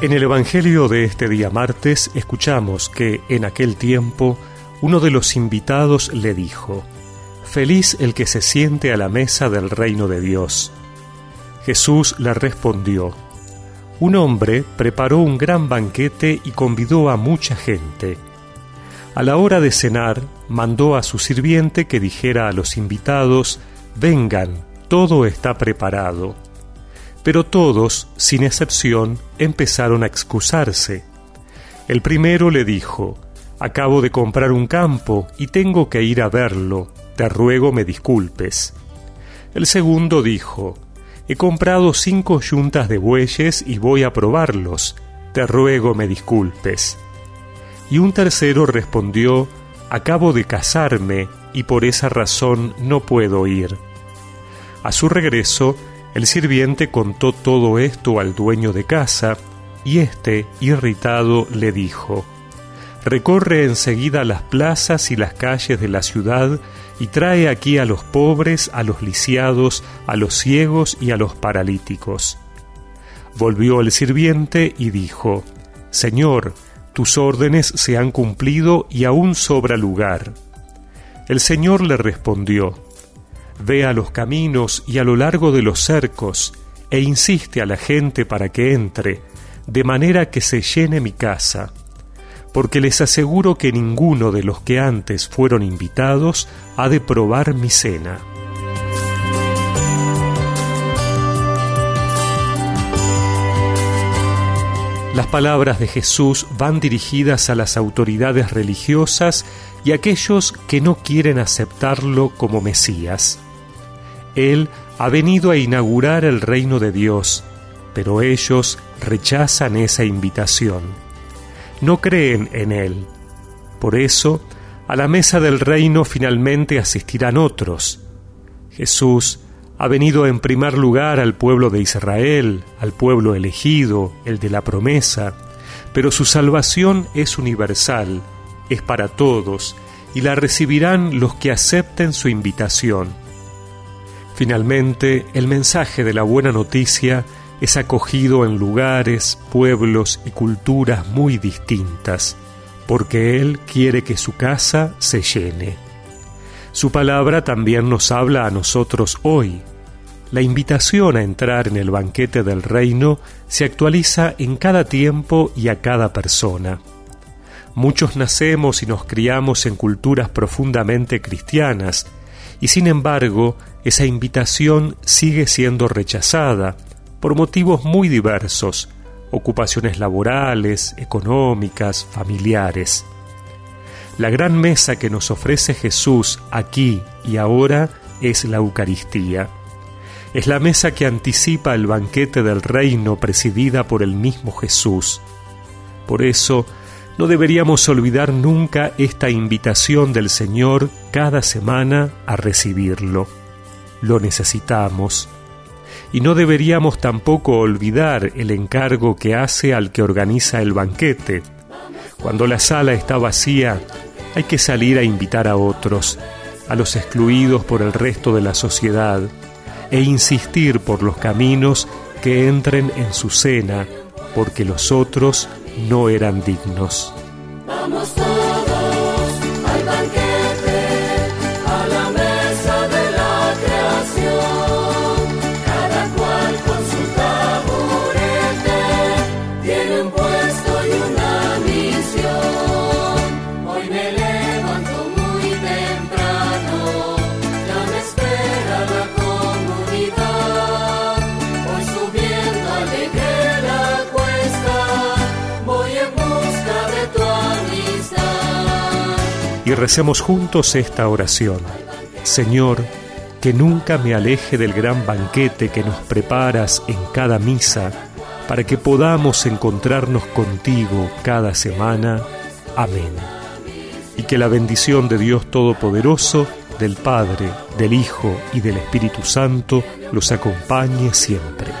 En el Evangelio de este día martes escuchamos que en aquel tiempo uno de los invitados le dijo, Feliz el que se siente a la mesa del reino de Dios. Jesús le respondió, Un hombre preparó un gran banquete y convidó a mucha gente. A la hora de cenar, mandó a su sirviente que dijera a los invitados, Vengan, todo está preparado. Pero todos, sin excepción, empezaron a excusarse. El primero le dijo, Acabo de comprar un campo y tengo que ir a verlo, te ruego me disculpes. El segundo dijo, He comprado cinco yuntas de bueyes y voy a probarlos, te ruego me disculpes. Y un tercero respondió, Acabo de casarme y por esa razón no puedo ir. A su regreso, el sirviente contó todo esto al dueño de casa, y éste, irritado, le dijo, Recorre enseguida las plazas y las calles de la ciudad y trae aquí a los pobres, a los lisiados, a los ciegos y a los paralíticos. Volvió el sirviente y dijo, Señor, tus órdenes se han cumplido y aún sobra lugar. El Señor le respondió, Ve a los caminos y a lo largo de los cercos, e insiste a la gente para que entre, de manera que se llene mi casa. Porque les aseguro que ninguno de los que antes fueron invitados ha de probar mi cena. Las palabras de Jesús van dirigidas a las autoridades religiosas y a aquellos que no quieren aceptarlo como Mesías. Él ha venido a inaugurar el reino de Dios, pero ellos rechazan esa invitación. No creen en Él. Por eso, a la mesa del reino finalmente asistirán otros. Jesús ha venido en primer lugar al pueblo de Israel, al pueblo elegido, el de la promesa, pero su salvación es universal, es para todos, y la recibirán los que acepten su invitación. Finalmente, el mensaje de la buena noticia es acogido en lugares, pueblos y culturas muy distintas, porque Él quiere que su casa se llene. Su palabra también nos habla a nosotros hoy. La invitación a entrar en el banquete del reino se actualiza en cada tiempo y a cada persona. Muchos nacemos y nos criamos en culturas profundamente cristianas, y sin embargo esa invitación sigue siendo rechazada por motivos muy diversos, ocupaciones laborales, económicas, familiares. La gran mesa que nos ofrece Jesús aquí y ahora es la Eucaristía. Es la mesa que anticipa el banquete del reino presidida por el mismo Jesús. Por eso, no deberíamos olvidar nunca esta invitación del Señor cada semana a recibirlo. Lo necesitamos. Y no deberíamos tampoco olvidar el encargo que hace al que organiza el banquete. Cuando la sala está vacía, hay que salir a invitar a otros, a los excluidos por el resto de la sociedad, e insistir por los caminos que entren en su cena, porque los otros no eran dignos. Recemos juntos esta oración. Señor, que nunca me aleje del gran banquete que nos preparas en cada misa, para que podamos encontrarnos contigo cada semana. Amén. Y que la bendición de Dios Todopoderoso, del Padre, del Hijo y del Espíritu Santo los acompañe siempre.